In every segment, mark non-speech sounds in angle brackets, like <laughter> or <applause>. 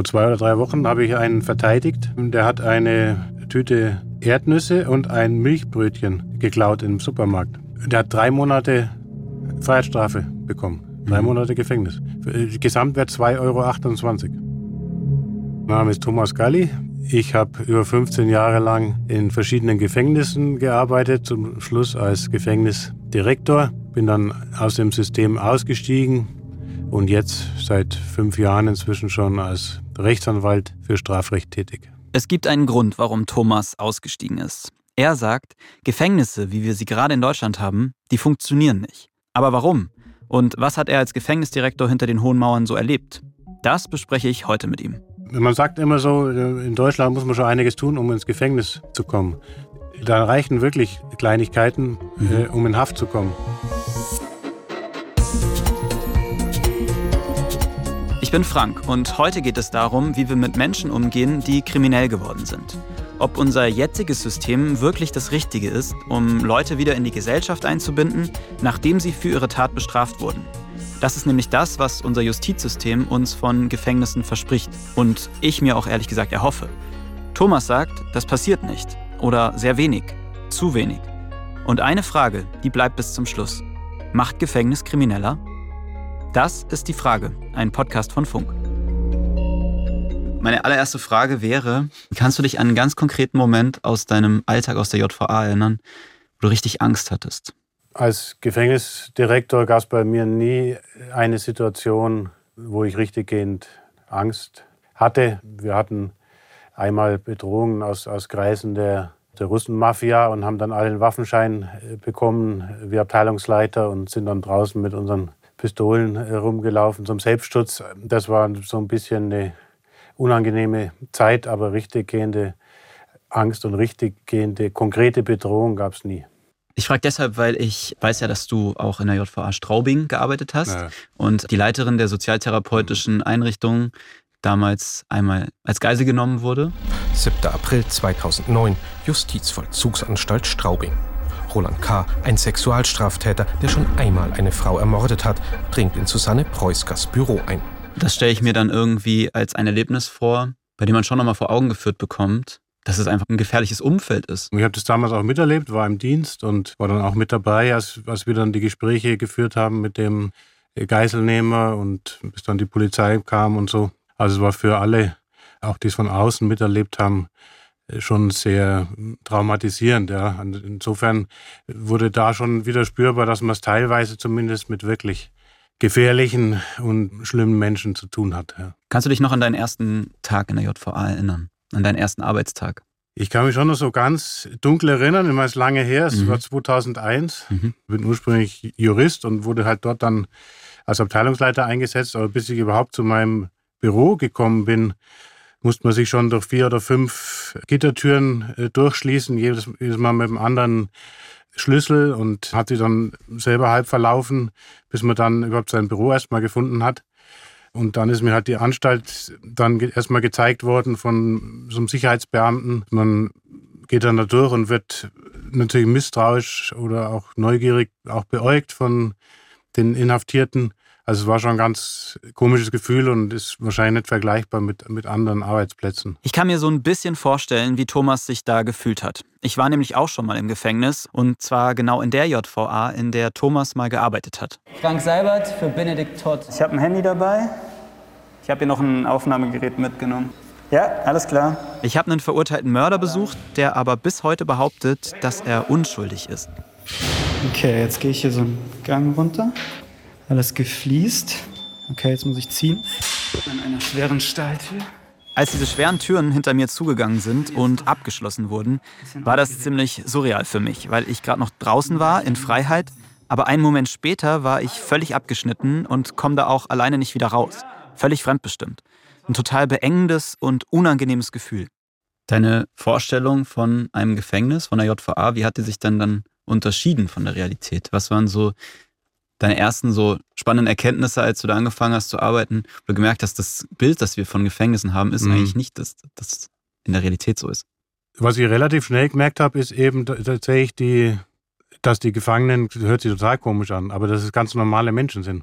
Vor zwei oder drei Wochen habe ich einen verteidigt. Der hat eine Tüte Erdnüsse und ein Milchbrötchen geklaut im Supermarkt. Der hat drei Monate Freiheitsstrafe bekommen. Drei mhm. Monate Gefängnis. Gesamtwert 2,28 Euro. Mein Name ist Thomas Galli. Ich habe über 15 Jahre lang in verschiedenen Gefängnissen gearbeitet, zum Schluss als Gefängnisdirektor. Bin dann aus dem System ausgestiegen und jetzt seit fünf Jahren inzwischen schon als Rechtsanwalt für Strafrecht tätig. Es gibt einen Grund, warum Thomas ausgestiegen ist. Er sagt, Gefängnisse, wie wir sie gerade in Deutschland haben, die funktionieren nicht. Aber warum? Und was hat er als Gefängnisdirektor hinter den Hohen Mauern so erlebt? Das bespreche ich heute mit ihm. Man sagt immer so, in Deutschland muss man schon einiges tun, um ins Gefängnis zu kommen. Da reichen wirklich Kleinigkeiten, mhm. äh, um in Haft zu kommen. Ich bin Frank und heute geht es darum, wie wir mit Menschen umgehen, die kriminell geworden sind. Ob unser jetziges System wirklich das Richtige ist, um Leute wieder in die Gesellschaft einzubinden, nachdem sie für ihre Tat bestraft wurden. Das ist nämlich das, was unser Justizsystem uns von Gefängnissen verspricht und ich mir auch ehrlich gesagt erhoffe. Thomas sagt, das passiert nicht oder sehr wenig, zu wenig. Und eine Frage, die bleibt bis zum Schluss. Macht Gefängnis krimineller? Das ist die Frage, ein Podcast von Funk. Meine allererste Frage wäre, kannst du dich an einen ganz konkreten Moment aus deinem Alltag aus der JVA erinnern, wo du richtig Angst hattest? Als Gefängnisdirektor gab es bei mir nie eine Situation, wo ich richtiggehend Angst hatte. Wir hatten einmal Bedrohungen aus, aus Kreisen der, der Russenmafia und haben dann alle einen Waffenschein äh, bekommen, wir Abteilungsleiter, und sind dann draußen mit unseren Pistolen herumgelaufen zum Selbstschutz. Das war so ein bisschen eine unangenehme Zeit, aber richtiggehende Angst und richtiggehende konkrete Bedrohung gab es nie. Ich frage deshalb, weil ich weiß ja, dass du auch in der JVA Straubing gearbeitet hast ja. und die Leiterin der sozialtherapeutischen Einrichtung damals einmal als Geisel genommen wurde. 7. April 2009, Justizvollzugsanstalt Straubing. Roland K., ein Sexualstraftäter, der schon einmal eine Frau ermordet hat, dringt in Susanne Preuskers Büro ein. Das stelle ich mir dann irgendwie als ein Erlebnis vor, bei dem man schon nochmal vor Augen geführt bekommt, dass es einfach ein gefährliches Umfeld ist. Ich habe das damals auch miterlebt, war im Dienst und war dann auch mit dabei, als, als wir dann die Gespräche geführt haben mit dem Geiselnehmer und bis dann die Polizei kam und so. Also es war für alle, auch die es von außen miterlebt haben, schon sehr traumatisierend. Ja. Insofern wurde da schon wieder spürbar, dass man es teilweise zumindest mit wirklich gefährlichen und schlimmen Menschen zu tun hat. Ja. Kannst du dich noch an deinen ersten Tag in der JVA erinnern? An deinen ersten Arbeitstag? Ich kann mich schon noch so ganz dunkel erinnern, immer ist lange her, es mhm. war 2001. Mhm. Ich bin ursprünglich Jurist und wurde halt dort dann als Abteilungsleiter eingesetzt. Aber bis ich überhaupt zu meinem Büro gekommen bin, musste man sich schon durch vier oder fünf Gittertüren äh, durchschließen, jedes, jedes Mal mit einem anderen Schlüssel und hat sie dann selber halb verlaufen, bis man dann überhaupt sein Büro erstmal gefunden hat. Und dann ist mir halt die Anstalt dann erstmal gezeigt worden von so einem Sicherheitsbeamten. Man geht dann da durch und wird natürlich misstrauisch oder auch neugierig auch beäugt von den Inhaftierten. Also es war schon ein ganz komisches Gefühl und ist wahrscheinlich nicht vergleichbar mit, mit anderen Arbeitsplätzen. Ich kann mir so ein bisschen vorstellen, wie Thomas sich da gefühlt hat. Ich war nämlich auch schon mal im Gefängnis und zwar genau in der JVA, in der Thomas mal gearbeitet hat. Frank Seibert für Benedikt Todd. Ich habe ein Handy dabei. Ich habe hier noch ein Aufnahmegerät mitgenommen. Ja, alles klar. Ich habe einen verurteilten Mörder besucht, der aber bis heute behauptet, dass er unschuldig ist. Okay, jetzt gehe ich hier so einen Gang runter. Alles gefliest. Okay, jetzt muss ich ziehen. An einer schweren Stahltür. Als diese schweren Türen hinter mir zugegangen sind und abgeschlossen wurden, war das ziemlich surreal für mich, weil ich gerade noch draußen war, in Freiheit, aber einen Moment später war ich völlig abgeschnitten und komme da auch alleine nicht wieder raus. Völlig fremdbestimmt. Ein total beengendes und unangenehmes Gefühl. Deine Vorstellung von einem Gefängnis, von der JVA, wie hat die sich denn dann unterschieden von der Realität? Was waren so deine ersten so spannenden Erkenntnisse, als du da angefangen hast zu arbeiten, wo du gemerkt hast, das Bild, das wir von Gefängnissen haben, ist mhm. eigentlich nicht, dass das in der Realität so ist? Was ich relativ schnell gemerkt habe, ist eben tatsächlich die, dass die Gefangenen, das hört sich total komisch an, aber dass es ganz normale Menschen sind.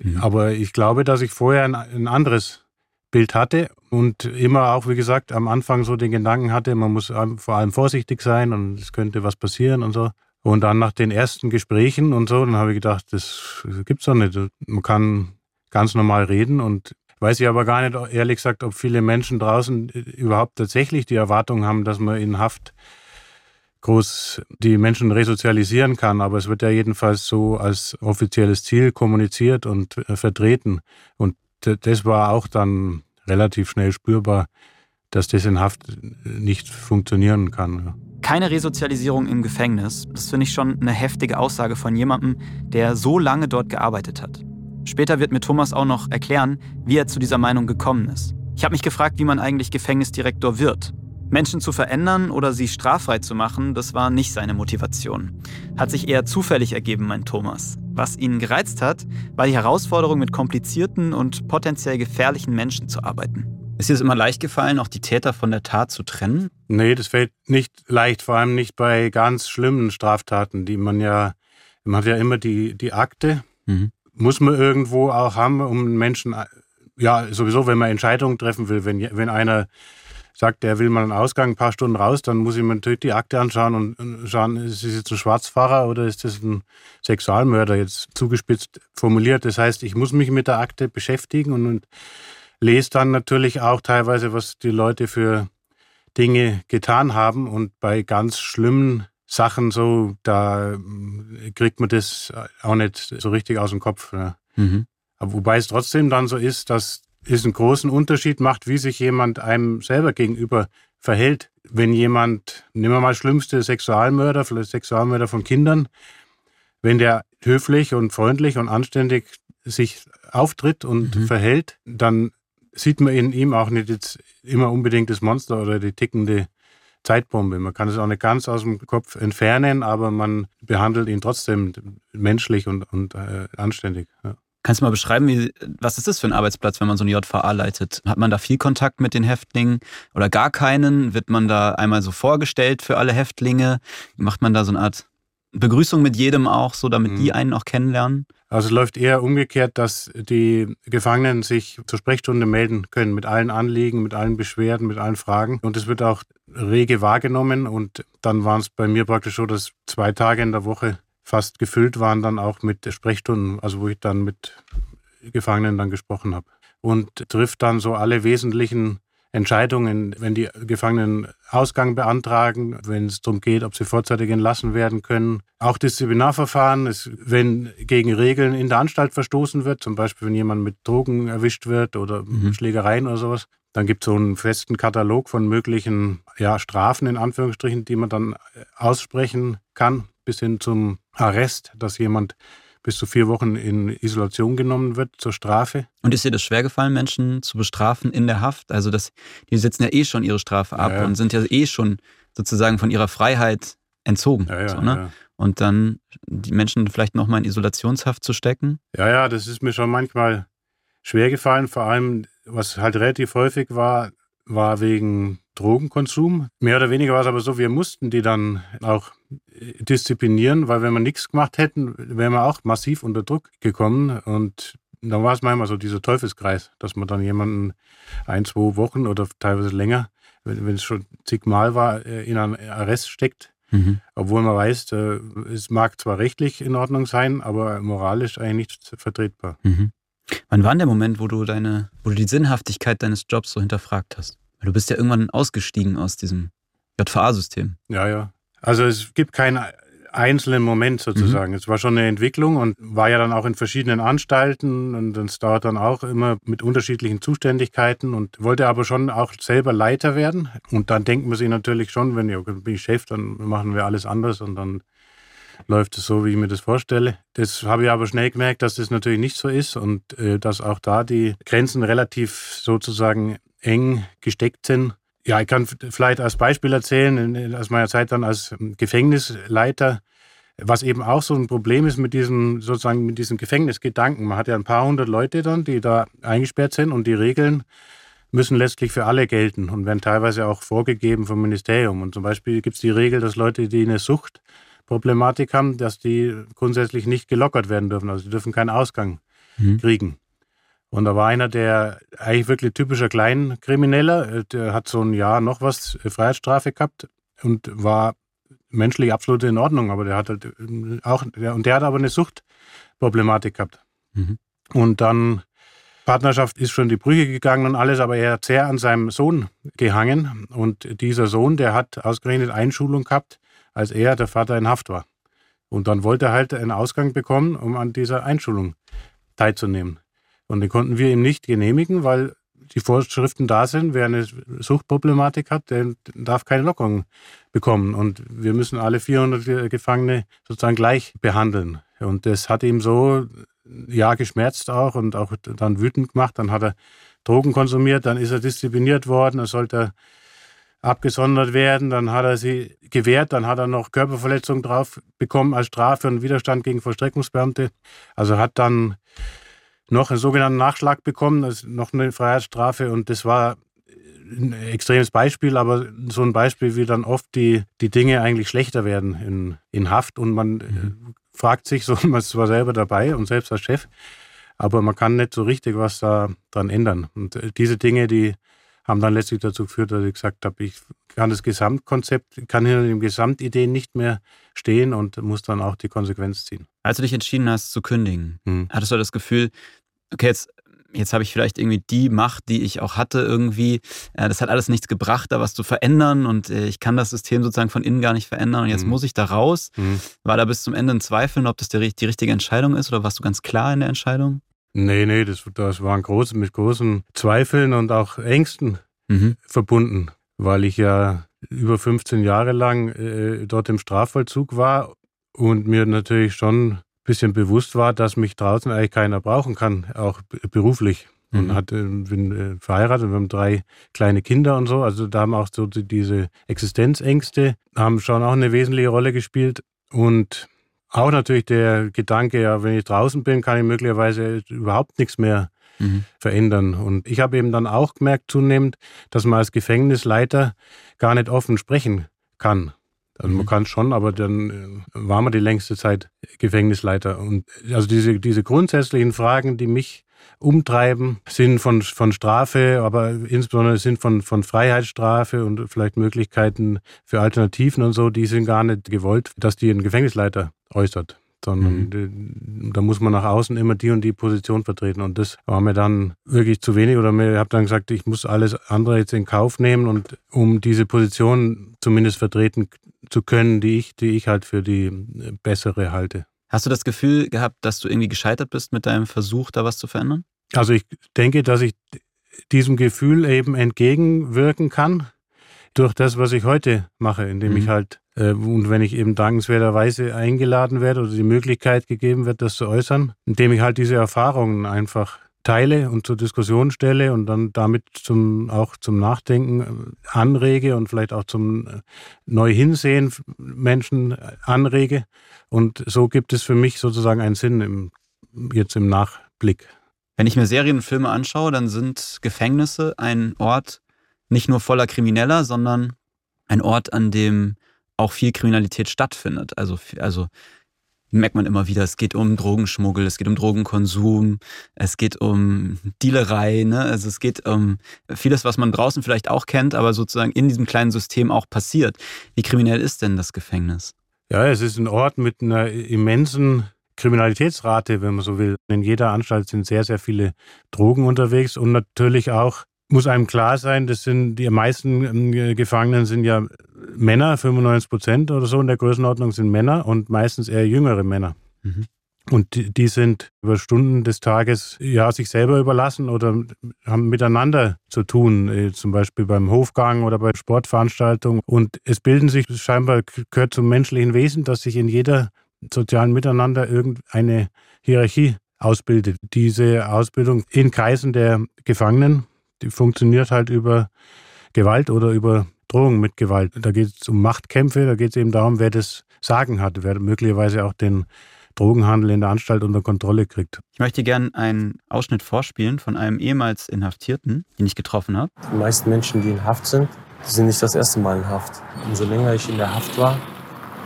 Mhm. Aber ich glaube, dass ich vorher ein, ein anderes Bild hatte und immer auch, wie gesagt, am Anfang so den Gedanken hatte, man muss vor allem vorsichtig sein und es könnte was passieren und so. Und dann nach den ersten Gesprächen und so, dann habe ich gedacht, das gibt's doch nicht. Man kann ganz normal reden und weiß ich aber gar nicht, ehrlich gesagt, ob viele Menschen draußen überhaupt tatsächlich die Erwartung haben, dass man in Haft groß die Menschen resozialisieren kann. Aber es wird ja jedenfalls so als offizielles Ziel kommuniziert und äh, vertreten. Und das war auch dann relativ schnell spürbar, dass das in Haft nicht funktionieren kann. Keine Resozialisierung im Gefängnis, das finde ich schon eine heftige Aussage von jemandem, der so lange dort gearbeitet hat. Später wird mir Thomas auch noch erklären, wie er zu dieser Meinung gekommen ist. Ich habe mich gefragt, wie man eigentlich Gefängnisdirektor wird. Menschen zu verändern oder sie straffrei zu machen, das war nicht seine Motivation. Hat sich eher zufällig ergeben, mein Thomas. Was ihn gereizt hat, war die Herausforderung, mit komplizierten und potenziell gefährlichen Menschen zu arbeiten. Ist dir es immer leicht gefallen, auch die Täter von der Tat zu trennen? Nee, das fällt nicht leicht, vor allem nicht bei ganz schlimmen Straftaten, die man ja, man hat ja immer die, die Akte, mhm. muss man irgendwo auch haben, um Menschen, ja, sowieso, wenn man Entscheidungen treffen will, wenn, wenn einer sagt, er will mal einen Ausgang, ein paar Stunden raus, dann muss ich mir natürlich die Akte anschauen und schauen, ist es jetzt ein Schwarzfahrer oder ist das ein Sexualmörder, jetzt zugespitzt formuliert. Das heißt, ich muss mich mit der Akte beschäftigen und, und lese dann natürlich auch teilweise, was die Leute für Dinge getan haben. Und bei ganz schlimmen Sachen so, da kriegt man das auch nicht so richtig aus dem Kopf. Ja. Mhm. Wobei es trotzdem dann so ist, dass es einen großen Unterschied macht, wie sich jemand einem selber gegenüber verhält. Wenn jemand, nehmen wir mal schlimmste Sexualmörder, vielleicht Sexualmörder von Kindern, wenn der höflich und freundlich und anständig sich auftritt und mhm. verhält, dann sieht man in ihm auch nicht jetzt immer unbedingt das Monster oder die tickende Zeitbombe. Man kann es auch nicht ganz aus dem Kopf entfernen, aber man behandelt ihn trotzdem menschlich und, und äh, anständig. Ja. Kannst du mal beschreiben, wie, was ist das für ein Arbeitsplatz, wenn man so eine JVA leitet? Hat man da viel Kontakt mit den Häftlingen oder gar keinen? Wird man da einmal so vorgestellt für alle Häftlinge? Macht man da so eine Art Begrüßung mit jedem auch, so damit mhm. die einen auch kennenlernen? Also es läuft eher umgekehrt, dass die Gefangenen sich zur Sprechstunde melden können mit allen Anliegen, mit allen Beschwerden, mit allen Fragen. Und es wird auch rege wahrgenommen. Und dann waren es bei mir praktisch so, dass zwei Tage in der Woche fast gefüllt waren dann auch mit Sprechstunden, also wo ich dann mit Gefangenen dann gesprochen habe. Und trifft dann so alle wesentlichen Entscheidungen, wenn die Gefangenen Ausgang beantragen, wenn es darum geht, ob sie vorzeitig entlassen werden können. Auch Disziplinarverfahren, ist, wenn gegen Regeln in der Anstalt verstoßen wird, zum Beispiel wenn jemand mit Drogen erwischt wird oder mhm. Schlägereien oder sowas, dann gibt es so einen festen Katalog von möglichen ja, Strafen in Anführungsstrichen, die man dann aussprechen kann bis hin zum Arrest, dass jemand bis zu vier Wochen in Isolation genommen wird zur Strafe. Und ist dir das schwergefallen, Menschen zu bestrafen in der Haft? Also das, die sitzen ja eh schon ihre Strafe ab ja, ja. und sind ja eh schon sozusagen von ihrer Freiheit entzogen. Ja, so, ne? Und dann die Menschen vielleicht nochmal in Isolationshaft zu stecken? Ja, ja, das ist mir schon manchmal schwergefallen. Vor allem, was halt relativ häufig war, war wegen Drogenkonsum. Mehr oder weniger war es aber so, wir mussten die dann auch disziplinieren, weil wenn wir nichts gemacht hätten, wären wir auch massiv unter Druck gekommen. Und dann war es manchmal so dieser Teufelskreis, dass man dann jemanden ein, zwei Wochen oder teilweise länger, wenn, es schon zigmal war, äh, in einen Arrest steckt. Mhm. Obwohl man weiß, äh, es mag zwar rechtlich in Ordnung sein, aber moralisch eigentlich nicht vertretbar. Mhm. Wann war der Moment, wo du deine, wo du die Sinnhaftigkeit deines Jobs so hinterfragt hast? Weil du bist ja irgendwann ausgestiegen aus diesem JVA-System. Ja, ja. Also es gibt keinen einzelnen Moment sozusagen. Mhm. Es war schon eine Entwicklung und war ja dann auch in verschiedenen Anstalten und es dauert dann auch immer mit unterschiedlichen Zuständigkeiten und wollte aber schon auch selber Leiter werden. Und dann denkt man sich natürlich schon, wenn ich, bin ich Chef, dann machen wir alles anders und dann läuft es so, wie ich mir das vorstelle. Das habe ich aber schnell gemerkt, dass das natürlich nicht so ist und äh, dass auch da die Grenzen relativ sozusagen eng gesteckt sind. Ja, ich kann vielleicht als Beispiel erzählen, aus meiner Zeit dann als Gefängnisleiter, was eben auch so ein Problem ist mit diesem, sozusagen mit diesem Gefängnisgedanken. Man hat ja ein paar hundert Leute dann, die da eingesperrt sind und die Regeln müssen letztlich für alle gelten und werden teilweise auch vorgegeben vom Ministerium. Und zum Beispiel gibt es die Regel, dass Leute, die eine Suchtproblematik haben, dass die grundsätzlich nicht gelockert werden dürfen. Also sie dürfen keinen Ausgang mhm. kriegen. Und da war einer, der eigentlich wirklich typischer Kleinkrimineller, äh, der hat so ein Jahr noch was äh, Freiheitsstrafe gehabt und war menschlich absolut in Ordnung, aber der hat halt äh, auch, und der hat aber eine Suchtproblematik gehabt. Mhm. Und dann Partnerschaft ist schon die Brüche gegangen und alles, aber er hat sehr an seinem Sohn gehangen. Und dieser Sohn, der hat ausgerechnet Einschulung gehabt, als er, der Vater, in Haft war. Und dann wollte er halt einen Ausgang bekommen, um an dieser Einschulung teilzunehmen. Und den konnten wir ihm nicht genehmigen, weil die Vorschriften da sind. Wer eine Suchtproblematik hat, der darf keine Lockerung bekommen. Und wir müssen alle 400 Gefangene sozusagen gleich behandeln. Und das hat ihm so, ja, geschmerzt auch und auch dann wütend gemacht. Dann hat er Drogen konsumiert, dann ist er diszipliniert worden, er sollte abgesondert werden, dann hat er sie gewehrt, dann hat er noch Körperverletzung drauf bekommen als Strafe und Widerstand gegen Vollstreckungsbeamte. Also hat dann noch einen sogenannten Nachschlag bekommen, ist noch eine Freiheitsstrafe und das war ein extremes Beispiel, aber so ein Beispiel, wie dann oft die, die Dinge eigentlich schlechter werden in, in Haft und man mhm. fragt sich so, <laughs> man ist zwar selber dabei und selbst als Chef, aber man kann nicht so richtig was da dran ändern. Und diese Dinge, die haben dann letztlich dazu geführt, dass ich gesagt habe, ich kann das Gesamtkonzept, kann hinter den Gesamtideen nicht mehr stehen und muss dann auch die Konsequenz ziehen. Als du dich entschieden hast zu kündigen, hm. hattest du das Gefühl, okay, jetzt jetzt habe ich vielleicht irgendwie die Macht, die ich auch hatte irgendwie. Das hat alles nichts gebracht, da was zu verändern und äh, ich kann das System sozusagen von innen gar nicht verändern und jetzt mhm. muss ich da raus. Mhm. War da bis zum Ende ein Zweifel, ob das die, die richtige Entscheidung ist oder warst du ganz klar in der Entscheidung? Nee, nee, das, das waren große, mit großen Zweifeln und auch Ängsten mhm. verbunden, weil ich ja über 15 Jahre lang äh, dort im Strafvollzug war und mir natürlich schon ein bisschen bewusst war, dass mich draußen eigentlich keiner brauchen kann, auch beruflich. Mhm. Und hat, bin äh, verheiratet, wir haben drei kleine Kinder und so. Also da haben auch so diese Existenzängste, haben schon auch eine wesentliche Rolle gespielt. Und auch natürlich der Gedanke, ja, wenn ich draußen bin, kann ich möglicherweise überhaupt nichts mehr mhm. verändern. Und ich habe eben dann auch gemerkt zunehmend, dass man als Gefängnisleiter gar nicht offen sprechen kann. Also man mhm. kann schon, aber dann äh, war man die längste Zeit Gefängnisleiter. Und also diese, diese grundsätzlichen Fragen, die mich umtreiben, sind von, von Strafe, aber insbesondere sind von, von Freiheitsstrafe und vielleicht Möglichkeiten für Alternativen und so, die sind gar nicht gewollt, dass die ein Gefängnisleiter äußert sondern mhm. da muss man nach außen immer die und die Position vertreten. Und das war mir dann wirklich zu wenig oder ich habe dann gesagt, ich muss alles andere jetzt in Kauf nehmen und um diese Position zumindest vertreten zu können, die ich, die ich halt für die bessere halte. Hast du das Gefühl gehabt, dass du irgendwie gescheitert bist mit deinem Versuch, da was zu verändern? Also ich denke, dass ich diesem Gefühl eben entgegenwirken kann durch das, was ich heute mache, indem mhm. ich halt, äh, und wenn ich eben dankenswerterweise eingeladen werde oder die Möglichkeit gegeben wird, das zu äußern, indem ich halt diese Erfahrungen einfach teile und zur Diskussion stelle und dann damit zum, auch zum Nachdenken äh, anrege und vielleicht auch zum äh, Neu-Hinsehen Menschen anrege. Und so gibt es für mich sozusagen einen Sinn im, jetzt im Nachblick. Wenn ich mir Serien und Filme anschaue, dann sind Gefängnisse ein Ort, nicht nur voller Krimineller, sondern ein Ort, an dem auch viel Kriminalität stattfindet. Also, also merkt man immer wieder, es geht um Drogenschmuggel, es geht um Drogenkonsum, es geht um Dealerei, ne? also es geht um vieles, was man draußen vielleicht auch kennt, aber sozusagen in diesem kleinen System auch passiert. Wie kriminell ist denn das Gefängnis? Ja, es ist ein Ort mit einer immensen Kriminalitätsrate, wenn man so will. In jeder Anstalt sind sehr, sehr viele Drogen unterwegs und natürlich auch muss einem klar sein, das sind die meisten ähm, Gefangenen sind ja Männer, 95 Prozent oder so in der Größenordnung sind Männer und meistens eher jüngere Männer. Mhm. Und die sind über Stunden des Tages ja sich selber überlassen oder haben miteinander zu tun, äh, zum Beispiel beim Hofgang oder bei Sportveranstaltungen. Und es bilden sich scheinbar, gehört zum menschlichen Wesen, dass sich in jeder sozialen Miteinander irgendeine Hierarchie ausbildet. Diese Ausbildung in Kreisen der Gefangenen die funktioniert halt über Gewalt oder über Drohung mit Gewalt. Da geht es um Machtkämpfe, da geht es eben darum, wer das Sagen hat, wer möglicherweise auch den Drogenhandel in der Anstalt unter Kontrolle kriegt. Ich möchte gerne einen Ausschnitt vorspielen von einem ehemals Inhaftierten, den ich getroffen habe. Die meisten Menschen, die in Haft sind, die sind nicht das erste Mal in Haft. Umso länger ich in der Haft war,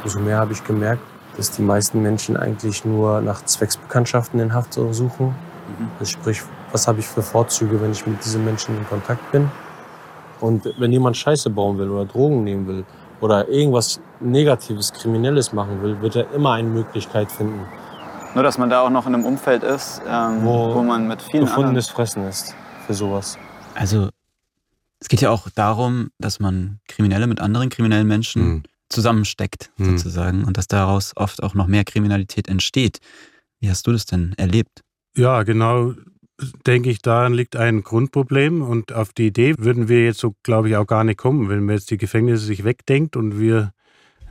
umso mehr habe ich gemerkt, dass die meisten Menschen eigentlich nur nach Zwecksbekanntschaften in Haft suchen. Mhm. Also sprich was habe ich für Vorzüge, wenn ich mit diesen Menschen in Kontakt bin. Und wenn jemand Scheiße bauen will oder Drogen nehmen will oder irgendwas Negatives, Kriminelles machen will, wird er immer eine Möglichkeit finden. Nur, dass man da auch noch in einem Umfeld ist, ähm, wo, wo, man mit vielen gefundenes anderen... Fressen ist für sowas. Also es geht ja auch darum, dass man Kriminelle mit anderen kriminellen Menschen mhm. zusammensteckt, mhm. sozusagen, und dass daraus oft auch noch mehr Kriminalität entsteht. Wie hast du das denn erlebt? Ja, genau denke ich, daran liegt ein Grundproblem. Und auf die Idee würden wir jetzt so, glaube ich, auch gar nicht kommen, wenn man jetzt die Gefängnisse sich wegdenkt und wir,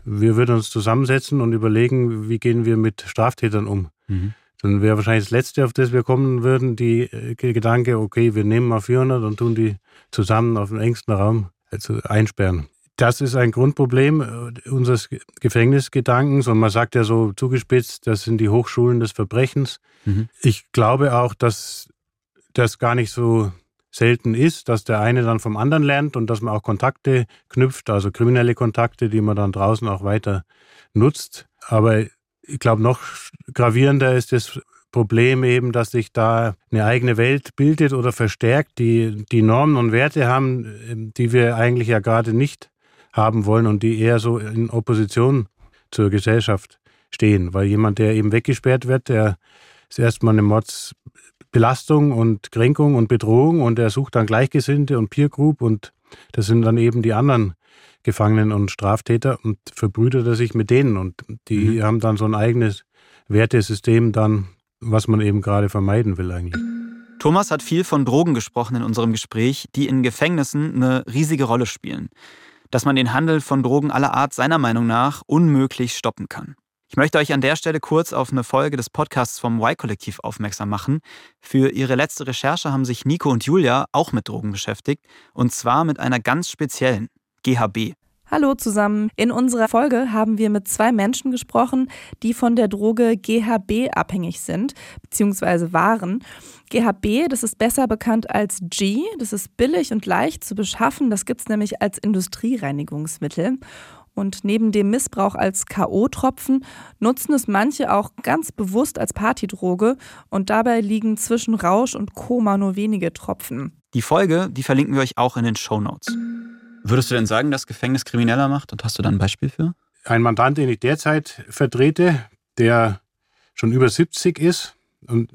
wir würden uns zusammensetzen und überlegen, wie gehen wir mit Straftätern um. Mhm. Dann wäre wahrscheinlich das Letzte, auf das wir kommen würden, die äh, Gedanke, okay, wir nehmen mal 400 und tun die zusammen auf dem engsten Raum also einsperren. Das ist ein Grundproblem äh, unseres Gefängnisgedankens und man sagt ja so zugespitzt, das sind die Hochschulen des Verbrechens. Mhm. Ich glaube auch, dass das gar nicht so selten ist, dass der eine dann vom anderen lernt und dass man auch Kontakte knüpft, also kriminelle Kontakte, die man dann draußen auch weiter nutzt. Aber ich glaube, noch gravierender ist das Problem eben, dass sich da eine eigene Welt bildet oder verstärkt, die, die Normen und Werte haben, die wir eigentlich ja gerade nicht haben wollen und die eher so in Opposition zur Gesellschaft stehen. Weil jemand, der eben weggesperrt wird, der ist erstmal eine Mords, Belastung und Kränkung und Bedrohung und er sucht dann Gleichgesinnte und Peer Group und das sind dann eben die anderen Gefangenen und Straftäter und verbrüdert er sich mit denen und die mhm. haben dann so ein eigenes Wertesystem dann, was man eben gerade vermeiden will eigentlich. Thomas hat viel von Drogen gesprochen in unserem Gespräch, die in Gefängnissen eine riesige Rolle spielen. Dass man den Handel von Drogen aller Art seiner Meinung nach unmöglich stoppen kann. Ich möchte euch an der Stelle kurz auf eine Folge des Podcasts vom Y-Kollektiv aufmerksam machen. Für ihre letzte Recherche haben sich Nico und Julia auch mit Drogen beschäftigt. Und zwar mit einer ganz speziellen, GHB. Hallo zusammen. In unserer Folge haben wir mit zwei Menschen gesprochen, die von der Droge GHB abhängig sind, beziehungsweise waren. GHB, das ist besser bekannt als G, das ist billig und leicht zu beschaffen, das gibt es nämlich als Industriereinigungsmittel. Und neben dem Missbrauch als K.O.-Tropfen nutzen es manche auch ganz bewusst als Partydroge und dabei liegen zwischen Rausch und Koma nur wenige Tropfen. Die Folge, die verlinken wir euch auch in den Show Notes. Würdest du denn sagen, dass Gefängnis krimineller macht und hast du da ein Beispiel für? Ein Mandant, den ich derzeit vertrete, der schon über 70 ist und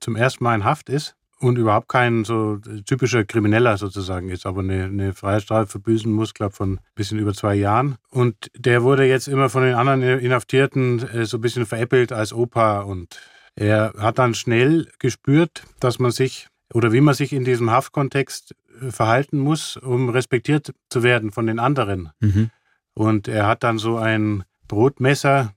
zum ersten Mal in Haft ist, und überhaupt kein so typischer Krimineller sozusagen ist, aber eine, eine Freiheitsstrafe verbüßen muss, glaube von ein bisschen über zwei Jahren. Und der wurde jetzt immer von den anderen Inhaftierten äh, so ein bisschen veräppelt als Opa und er hat dann schnell gespürt, dass man sich oder wie man sich in diesem Haftkontext äh, verhalten muss, um respektiert zu werden von den anderen. Mhm. Und er hat dann so ein Brotmesser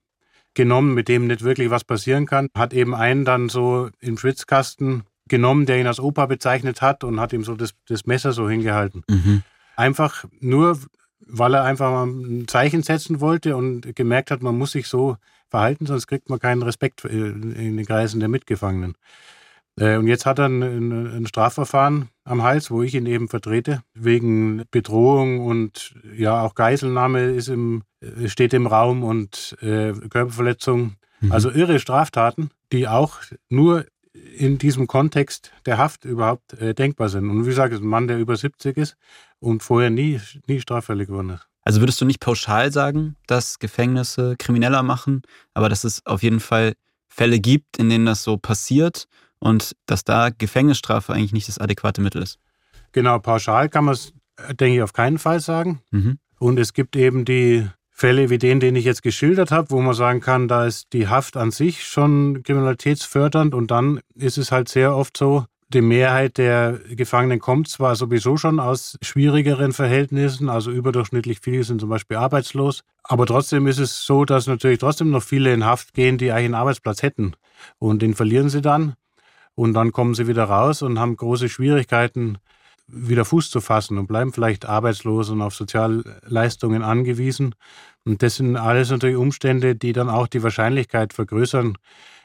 genommen, mit dem nicht wirklich was passieren kann, hat eben einen dann so im Schwitzkasten genommen, der ihn als Opa bezeichnet hat und hat ihm so das, das Messer so hingehalten. Mhm. Einfach nur, weil er einfach mal ein Zeichen setzen wollte und gemerkt hat, man muss sich so verhalten, sonst kriegt man keinen Respekt in den Kreisen der Mitgefangenen. Äh, und jetzt hat er ein, ein, Strafverfahren am Hals, wo ich ihn eben vertrete, wegen Bedrohung und ja auch Geiselnahme ist im, steht im Raum und äh, Körperverletzung. Mhm. Also irre Straftaten, die auch nur in diesem Kontext der Haft überhaupt äh, denkbar sind. Und wie gesagt, ein Mann, der über 70 ist und vorher nie, nie straffällig geworden ist. Also würdest du nicht pauschal sagen, dass Gefängnisse krimineller machen, aber dass es auf jeden Fall Fälle gibt, in denen das so passiert und dass da Gefängnisstrafe eigentlich nicht das adäquate Mittel ist? Genau, pauschal kann man es, denke ich, auf keinen Fall sagen. Mhm. Und es gibt eben die Fälle wie den, den ich jetzt geschildert habe, wo man sagen kann, da ist die Haft an sich schon kriminalitätsfördernd und dann ist es halt sehr oft so, die Mehrheit der Gefangenen kommt zwar sowieso schon aus schwierigeren Verhältnissen, also überdurchschnittlich viele sind zum Beispiel arbeitslos, aber trotzdem ist es so, dass natürlich trotzdem noch viele in Haft gehen, die eigentlich einen Arbeitsplatz hätten und den verlieren sie dann und dann kommen sie wieder raus und haben große Schwierigkeiten, wieder Fuß zu fassen und bleiben vielleicht arbeitslos und auf Sozialleistungen angewiesen. Und das sind alles natürlich Umstände, die dann auch die Wahrscheinlichkeit vergrößern,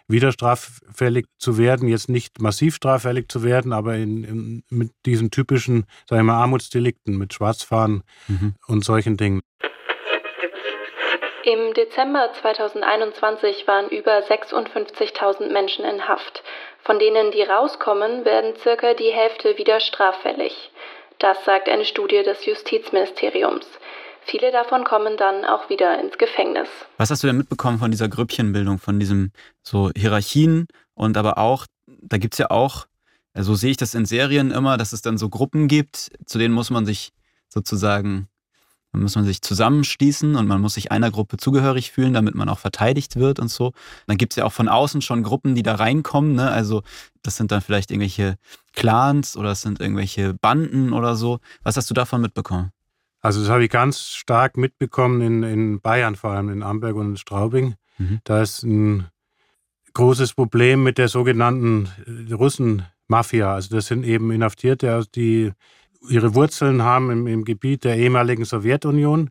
wieder straffällig zu werden, jetzt nicht massiv straffällig zu werden, aber in, in, mit diesen typischen, sagen wir mal, Armutsdelikten, mit Schwarzfahren mhm. und solchen Dingen. Im Dezember 2021 waren über 56.000 Menschen in Haft. Von denen, die rauskommen, werden circa die Hälfte wieder straffällig. Das sagt eine Studie des Justizministeriums. Viele davon kommen dann auch wieder ins Gefängnis. Was hast du denn mitbekommen von dieser Grüppchenbildung, von diesem so Hierarchien und aber auch, da gibt es ja auch, so also sehe ich das in Serien immer, dass es dann so Gruppen gibt, zu denen muss man sich sozusagen, dann muss man sich zusammenschließen und man muss sich einer Gruppe zugehörig fühlen, damit man auch verteidigt wird und so. Dann gibt es ja auch von außen schon Gruppen, die da reinkommen. Ne? Also das sind dann vielleicht irgendwelche Clans oder es sind irgendwelche Banden oder so. Was hast du davon mitbekommen? Also das habe ich ganz stark mitbekommen in, in Bayern, vor allem in Amberg und in Straubing. Mhm. Da ist ein großes Problem mit der sogenannten Russen-Mafia. Also das sind eben Inhaftierte, die ihre Wurzeln haben im, im Gebiet der ehemaligen Sowjetunion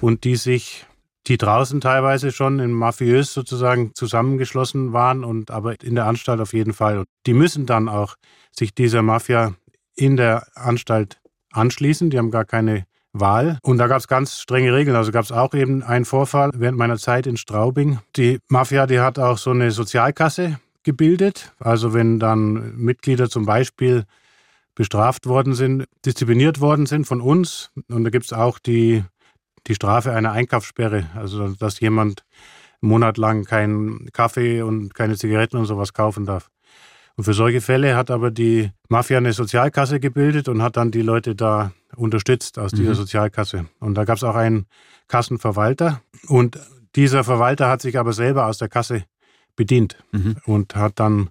und die sich, die draußen teilweise schon in mafiös sozusagen zusammengeschlossen waren und aber in der Anstalt auf jeden Fall. Die müssen dann auch sich dieser Mafia in der Anstalt anschließen. Die haben gar keine Wahl. Und da gab es ganz strenge Regeln. Also gab es auch eben einen Vorfall während meiner Zeit in Straubing. Die Mafia, die hat auch so eine Sozialkasse gebildet. Also wenn dann Mitglieder zum Beispiel bestraft worden sind, diszipliniert worden sind von uns. Und da gibt es auch die, die Strafe einer Einkaufssperre. Also dass jemand monatelang keinen Kaffee und keine Zigaretten und sowas kaufen darf. Und für solche Fälle hat aber die Mafia eine Sozialkasse gebildet und hat dann die Leute da unterstützt aus dieser mhm. Sozialkasse. Und da gab es auch einen Kassenverwalter. Und dieser Verwalter hat sich aber selber aus der Kasse bedient mhm. und hat dann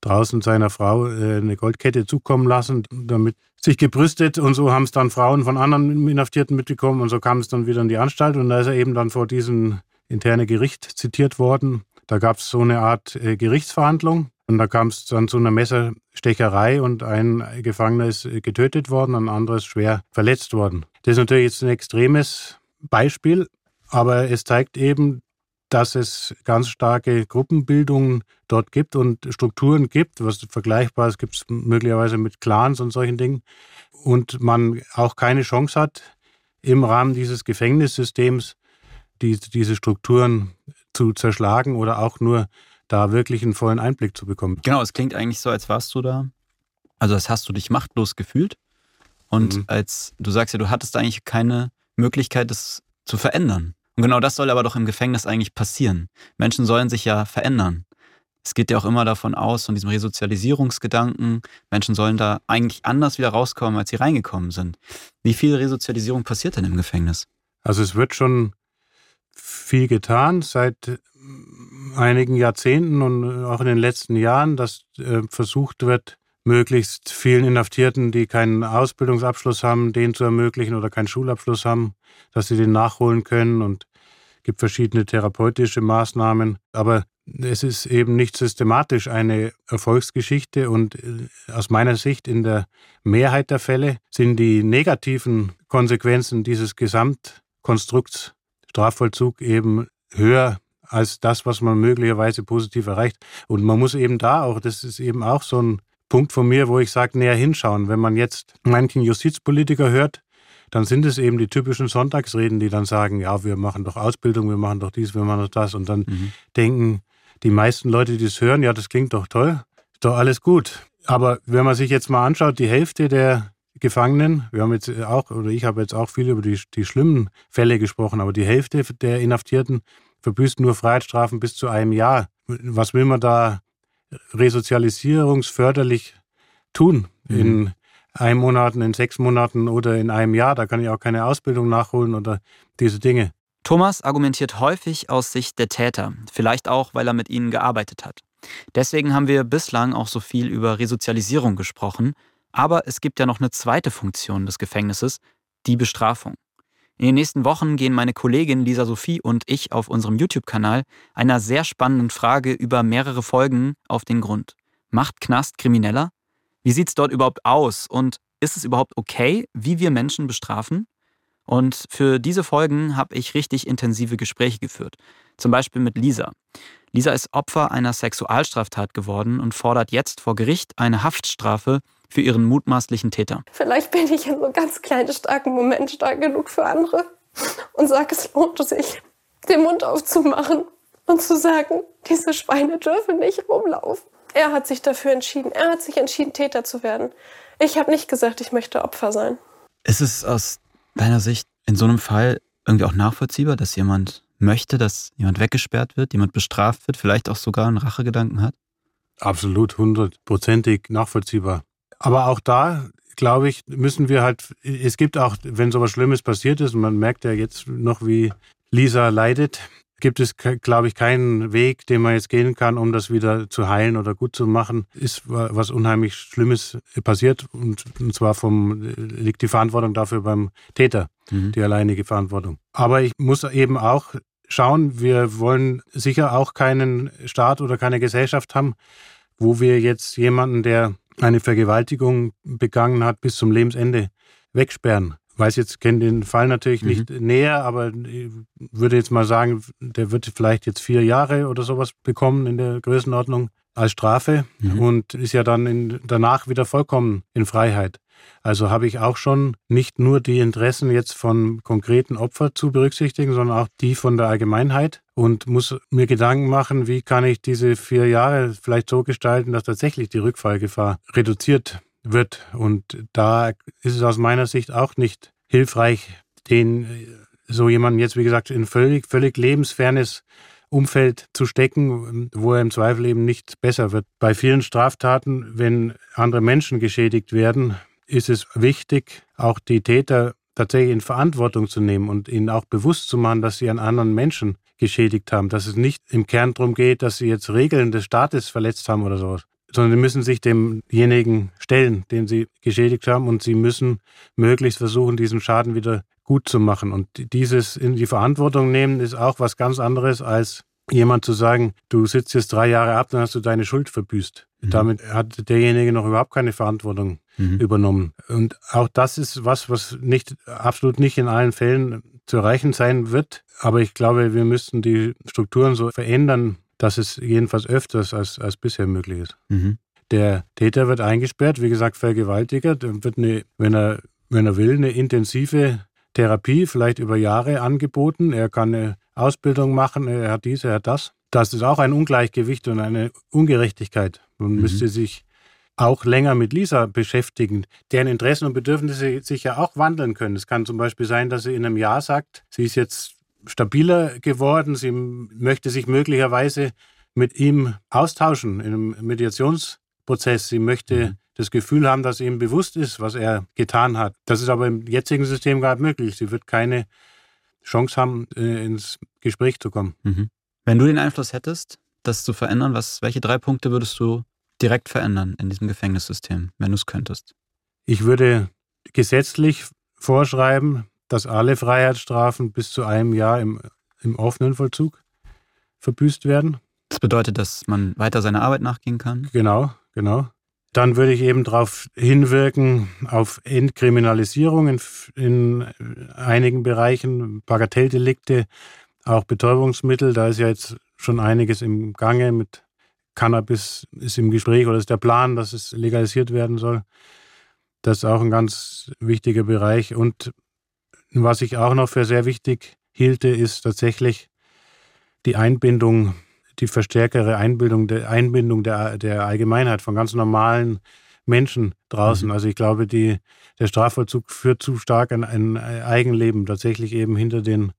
draußen seiner Frau äh, eine Goldkette zukommen lassen, damit sich gebrüstet. Und so haben es dann Frauen von anderen Inhaftierten mitbekommen. Und so kam es dann wieder in die Anstalt. Und da ist er eben dann vor diesem interne Gericht zitiert worden. Da gab es so eine Art äh, Gerichtsverhandlung. Und da kam es dann zu einer Messerstecherei und ein Gefangener ist getötet worden, ein anderes schwer verletzt worden. Das ist natürlich jetzt ein extremes Beispiel, aber es zeigt eben, dass es ganz starke Gruppenbildungen dort gibt und Strukturen gibt, was vergleichbar ist, gibt es möglicherweise mit Clans und solchen Dingen. Und man auch keine Chance hat, im Rahmen dieses Gefängnissystems die, diese Strukturen zu zerschlagen oder auch nur da wirklich einen vollen Einblick zu bekommen. Genau, es klingt eigentlich so, als warst du da. Also als hast du dich machtlos gefühlt. Und mhm. als du sagst ja, du hattest eigentlich keine Möglichkeit, das zu verändern. Und genau das soll aber doch im Gefängnis eigentlich passieren. Menschen sollen sich ja verändern. Es geht ja auch immer davon aus, von diesem Resozialisierungsgedanken, Menschen sollen da eigentlich anders wieder rauskommen, als sie reingekommen sind. Wie viel Resozialisierung passiert denn im Gefängnis? Also es wird schon viel getan seit einigen Jahrzehnten und auch in den letzten Jahren, dass äh, versucht wird, möglichst vielen Inhaftierten, die keinen Ausbildungsabschluss haben, den zu ermöglichen oder keinen Schulabschluss haben, dass sie den nachholen können und gibt verschiedene therapeutische Maßnahmen. Aber es ist eben nicht systematisch eine Erfolgsgeschichte und äh, aus meiner Sicht in der Mehrheit der Fälle sind die negativen Konsequenzen dieses Gesamtkonstrukts Strafvollzug eben höher als das, was man möglicherweise positiv erreicht. Und man muss eben da auch, das ist eben auch so ein Punkt von mir, wo ich sage, näher hinschauen. Wenn man jetzt manchen Justizpolitiker hört, dann sind es eben die typischen Sonntagsreden, die dann sagen, ja, wir machen doch Ausbildung, wir machen doch dies, wir machen doch das. Und dann mhm. denken die meisten Leute, die es hören, ja, das klingt doch toll, ist doch alles gut. Aber wenn man sich jetzt mal anschaut, die Hälfte der Gefangenen, wir haben jetzt auch, oder ich habe jetzt auch viel über die, die schlimmen Fälle gesprochen, aber die Hälfte der Inhaftierten verbüßt nur Freiheitsstrafen bis zu einem Jahr. Was will man da resozialisierungsförderlich tun? Mhm. In einem Monat, in sechs Monaten oder in einem Jahr. Da kann ich auch keine Ausbildung nachholen oder diese Dinge. Thomas argumentiert häufig aus Sicht der Täter, vielleicht auch, weil er mit ihnen gearbeitet hat. Deswegen haben wir bislang auch so viel über Resozialisierung gesprochen. Aber es gibt ja noch eine zweite Funktion des Gefängnisses, die Bestrafung. In den nächsten Wochen gehen meine Kollegin Lisa Sophie und ich auf unserem YouTube-Kanal einer sehr spannenden Frage über mehrere Folgen auf den Grund. Macht Knast krimineller? Wie sieht es dort überhaupt aus? Und ist es überhaupt okay, wie wir Menschen bestrafen? Und für diese Folgen habe ich richtig intensive Gespräche geführt. Zum Beispiel mit Lisa. Lisa ist Opfer einer Sexualstraftat geworden und fordert jetzt vor Gericht eine Haftstrafe für ihren mutmaßlichen Täter. Vielleicht bin ich in so ganz kleinen, starken Momenten stark genug für andere und sage, es lohnt sich. den Mund aufzumachen und zu sagen, diese Schweine dürfen nicht rumlaufen. Er hat sich dafür entschieden. Er hat sich entschieden, Täter zu werden. Ich habe nicht gesagt, ich möchte Opfer sein. Ist es aus deiner Sicht in so einem Fall irgendwie auch nachvollziehbar, dass jemand möchte, dass jemand weggesperrt wird, jemand bestraft wird, vielleicht auch sogar einen Rachegedanken hat? Absolut, hundertprozentig nachvollziehbar. Aber auch da, glaube ich, müssen wir halt, es gibt auch, wenn sowas Schlimmes passiert ist, und man merkt ja jetzt noch, wie Lisa leidet, gibt es, glaube ich, keinen Weg, den man jetzt gehen kann, um das wieder zu heilen oder gut zu machen. Ist was unheimlich Schlimmes passiert und, und zwar vom, liegt die Verantwortung dafür beim Täter, mhm. die alleinige Verantwortung. Aber ich muss eben auch schauen, wir wollen sicher auch keinen Staat oder keine Gesellschaft haben, wo wir jetzt jemanden, der eine Vergewaltigung begangen hat, bis zum Lebensende wegsperren weiß jetzt, kenne den Fall natürlich mhm. nicht näher, aber ich würde jetzt mal sagen, der wird vielleicht jetzt vier Jahre oder sowas bekommen in der Größenordnung als Strafe mhm. und ist ja dann in, danach wieder vollkommen in Freiheit. Also habe ich auch schon nicht nur die Interessen jetzt von konkreten Opfern zu berücksichtigen, sondern auch die von der Allgemeinheit und muss mir Gedanken machen, wie kann ich diese vier Jahre vielleicht so gestalten, dass tatsächlich die Rückfallgefahr reduziert wird. Und da ist es aus meiner Sicht auch nicht hilfreich, den äh, so jemanden jetzt, wie gesagt, in völlig, völlig lebensfernes Umfeld zu stecken, wo er im Zweifel eben nicht besser wird. Bei vielen Straftaten, wenn andere Menschen geschädigt werden, ist es wichtig, auch die Täter tatsächlich in Verantwortung zu nehmen und ihnen auch bewusst zu machen, dass sie an anderen Menschen geschädigt haben, dass es nicht im Kern darum geht, dass sie jetzt Regeln des Staates verletzt haben oder sowas, sondern sie müssen sich demjenigen stellen, den sie geschädigt haben und sie müssen möglichst versuchen, diesen Schaden wieder gut zu machen. Und dieses in die Verantwortung nehmen ist auch was ganz anderes als jemand zu sagen, du sitzt jetzt drei Jahre ab, dann hast du deine Schuld verbüßt. Mhm. Damit hat derjenige noch überhaupt keine Verantwortung mhm. übernommen. Und auch das ist was, was nicht, absolut nicht in allen Fällen zu erreichen sein wird. Aber ich glaube, wir müssten die Strukturen so verändern, dass es jedenfalls öfters als, als bisher möglich ist. Mhm. Der Täter wird eingesperrt, wie gesagt, vergewaltigert, wird eine, wenn er, wenn er will, eine intensive Therapie, vielleicht über Jahre angeboten. Er kann eine Ausbildung machen, er hat dies, er hat das. Das ist auch ein Ungleichgewicht und eine Ungerechtigkeit. Man mhm. müsste sich auch länger mit Lisa beschäftigen, deren Interessen und Bedürfnisse sich ja auch wandeln können. Es kann zum Beispiel sein, dass sie in einem Jahr sagt, sie ist jetzt stabiler geworden. Sie möchte sich möglicherweise mit ihm austauschen in einem Mediationsprozess. Sie möchte mhm. das Gefühl haben, dass ihm bewusst ist, was er getan hat. Das ist aber im jetzigen System gar nicht möglich. Sie wird keine Chance haben, äh, ins Gespräch zu kommen. Mhm. Wenn du den Einfluss hättest, das zu verändern, was, welche drei Punkte würdest du direkt verändern in diesem Gefängnissystem, wenn du es könntest? Ich würde gesetzlich vorschreiben, dass alle Freiheitsstrafen bis zu einem Jahr im, im offenen Vollzug verbüßt werden. Das bedeutet, dass man weiter seiner Arbeit nachgehen kann? Genau, genau. Dann würde ich eben darauf hinwirken, auf Entkriminalisierung in, in einigen Bereichen, Bagatelldelikte, auch Betäubungsmittel. Da ist ja jetzt schon einiges im Gange mit Cannabis ist im Gespräch oder ist der Plan, dass es legalisiert werden soll. Das ist auch ein ganz wichtiger Bereich. Und was ich auch noch für sehr wichtig hielte, ist tatsächlich die Einbindung, die verstärkere Einbindung, der, Einbindung der, der Allgemeinheit von ganz normalen Menschen draußen. Mhm. Also ich glaube, die, der Strafvollzug führt zu stark an ein Eigenleben, tatsächlich eben hinter den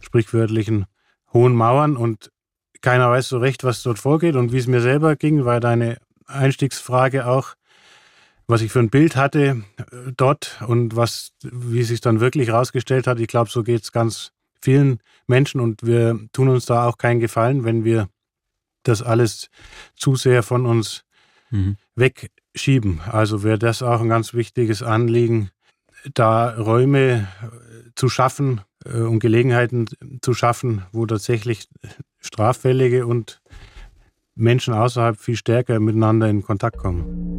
sprichwörtlichen hohen Mauern und keiner weiß so recht, was dort vorgeht. Und wie es mir selber ging, war deine Einstiegsfrage auch, was ich für ein Bild hatte äh, dort und was, wie sich dann wirklich herausgestellt hat. Ich glaube, so geht es ganz vielen Menschen und wir tun uns da auch keinen Gefallen, wenn wir das alles zu sehr von uns mhm. wegschieben. Also wäre das auch ein ganz wichtiges Anliegen, da Räume äh, zu schaffen äh, und Gelegenheiten zu schaffen, wo tatsächlich Straffällige und Menschen außerhalb viel stärker miteinander in Kontakt kommen.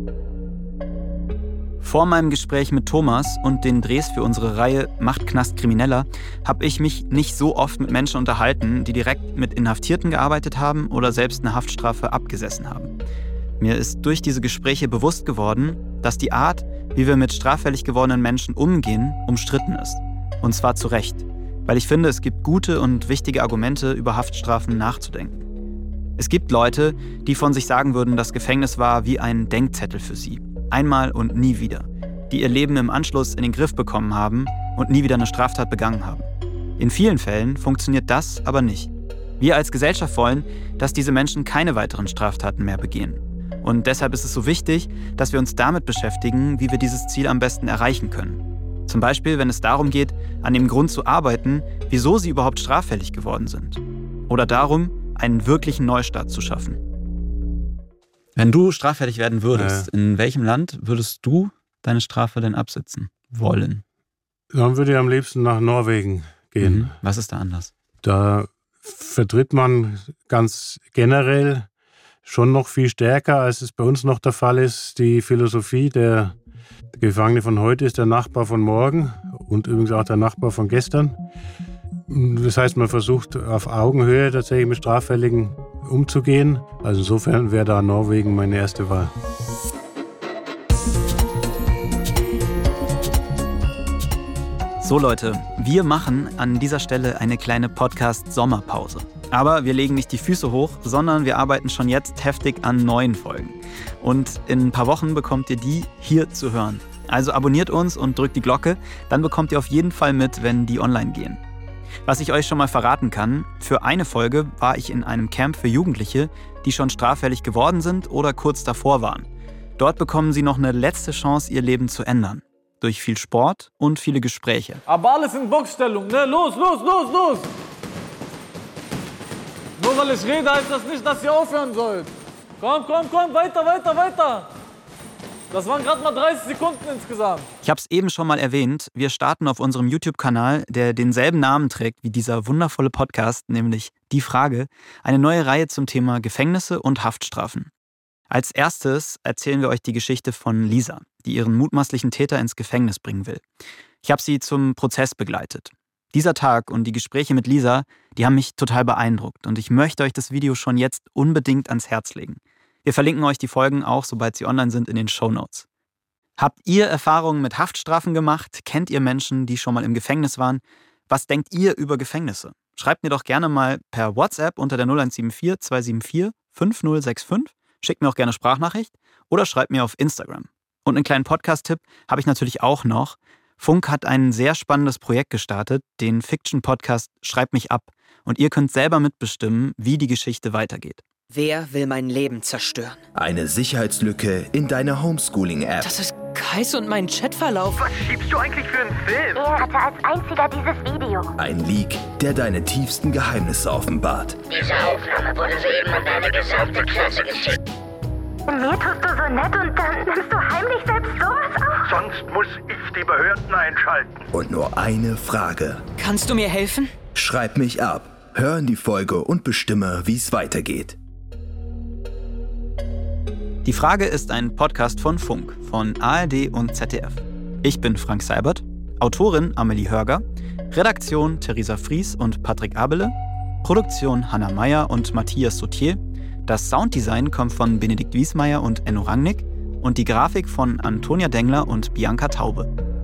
Vor meinem Gespräch mit Thomas und den Drehs für unsere Reihe Macht Knast Krimineller habe ich mich nicht so oft mit Menschen unterhalten, die direkt mit Inhaftierten gearbeitet haben oder selbst eine Haftstrafe abgesessen haben. Mir ist durch diese Gespräche bewusst geworden, dass die Art, wie wir mit straffällig gewordenen Menschen umgehen, umstritten ist. Und zwar zu Recht. Weil ich finde, es gibt gute und wichtige Argumente, über Haftstrafen nachzudenken. Es gibt Leute, die von sich sagen würden, das Gefängnis war wie ein Denkzettel für sie. Einmal und nie wieder. Die ihr Leben im Anschluss in den Griff bekommen haben und nie wieder eine Straftat begangen haben. In vielen Fällen funktioniert das aber nicht. Wir als Gesellschaft wollen, dass diese Menschen keine weiteren Straftaten mehr begehen. Und deshalb ist es so wichtig, dass wir uns damit beschäftigen, wie wir dieses Ziel am besten erreichen können. Zum Beispiel, wenn es darum geht, an dem Grund zu arbeiten, wieso sie überhaupt straffällig geworden sind. Oder darum, einen wirklichen Neustart zu schaffen. Wenn du straffällig werden würdest, ja. in welchem Land würdest du deine Strafe denn absitzen wollen? Dann würde ich am liebsten nach Norwegen gehen. Mhm. Was ist da anders? Da vertritt man ganz generell schon noch viel stärker, als es bei uns noch der Fall ist, die Philosophie, der Gefangene von heute ist der Nachbar von morgen und übrigens auch der Nachbar von gestern. Das heißt, man versucht auf Augenhöhe tatsächlich mit Straffälligen umzugehen. Also insofern wäre da Norwegen meine erste Wahl. So Leute, wir machen an dieser Stelle eine kleine Podcast-Sommerpause. Aber wir legen nicht die Füße hoch, sondern wir arbeiten schon jetzt heftig an neuen Folgen. Und in ein paar Wochen bekommt ihr die hier zu hören. Also abonniert uns und drückt die Glocke, dann bekommt ihr auf jeden Fall mit, wenn die online gehen. Was ich euch schon mal verraten kann, für eine Folge war ich in einem Camp für Jugendliche, die schon straffällig geworden sind oder kurz davor waren. Dort bekommen sie noch eine letzte Chance, ihr Leben zu ändern. Durch viel Sport und viele Gespräche. Aber alles in Boxstellung, ne? Los, los, los, los! Nur weil ich rede, heißt das nicht, dass ihr aufhören sollt. Komm, komm, komm, weiter, weiter, weiter. Das waren gerade mal 30 Sekunden insgesamt. Ich habe es eben schon mal erwähnt. Wir starten auf unserem YouTube-Kanal, der denselben Namen trägt wie dieser wundervolle Podcast, nämlich Die Frage, eine neue Reihe zum Thema Gefängnisse und Haftstrafen. Als erstes erzählen wir euch die Geschichte von Lisa, die ihren mutmaßlichen Täter ins Gefängnis bringen will. Ich habe sie zum Prozess begleitet. Dieser Tag und die Gespräche mit Lisa, die haben mich total beeindruckt und ich möchte euch das Video schon jetzt unbedingt ans Herz legen. Wir verlinken euch die Folgen auch, sobald sie online sind, in den Show Notes. Habt ihr Erfahrungen mit Haftstrafen gemacht? Kennt ihr Menschen, die schon mal im Gefängnis waren? Was denkt ihr über Gefängnisse? Schreibt mir doch gerne mal per WhatsApp unter der 0174 274 5065. Schickt mir auch gerne Sprachnachricht oder schreibt mir auf Instagram. Und einen kleinen Podcast-Tipp habe ich natürlich auch noch. Funk hat ein sehr spannendes Projekt gestartet, den Fiction-Podcast Schreib mich ab. Und ihr könnt selber mitbestimmen, wie die Geschichte weitergeht. Wer will mein Leben zerstören? Eine Sicherheitslücke in deiner Homeschooling-App. Das ist Kais und mein Chatverlauf. Was schiebst du eigentlich für einen Film? Er hatte als einziger dieses Video. Ein Leak, der deine tiefsten Geheimnisse offenbart. Diese Aufnahme wurde soeben an deine gesamte Klasse geschickt. Mir tust du so nett und dann nimmst du heimlich selbst sowas auf? Sonst muss ich die Behörden einschalten. Und nur eine Frage. Kannst du mir helfen? Schreib mich ab. Hör in die Folge und bestimme, wie es weitergeht. Die Frage ist ein Podcast von Funk, von ARD und ZDF. Ich bin Frank Seibert, Autorin Amelie Hörger, Redaktion Theresa Fries und Patrick Abele, Produktion Hannah Meyer und Matthias Sautier, das Sounddesign kommt von Benedikt Wiesmeier und Enno Rangnick und die Grafik von Antonia Dengler und Bianca Taube.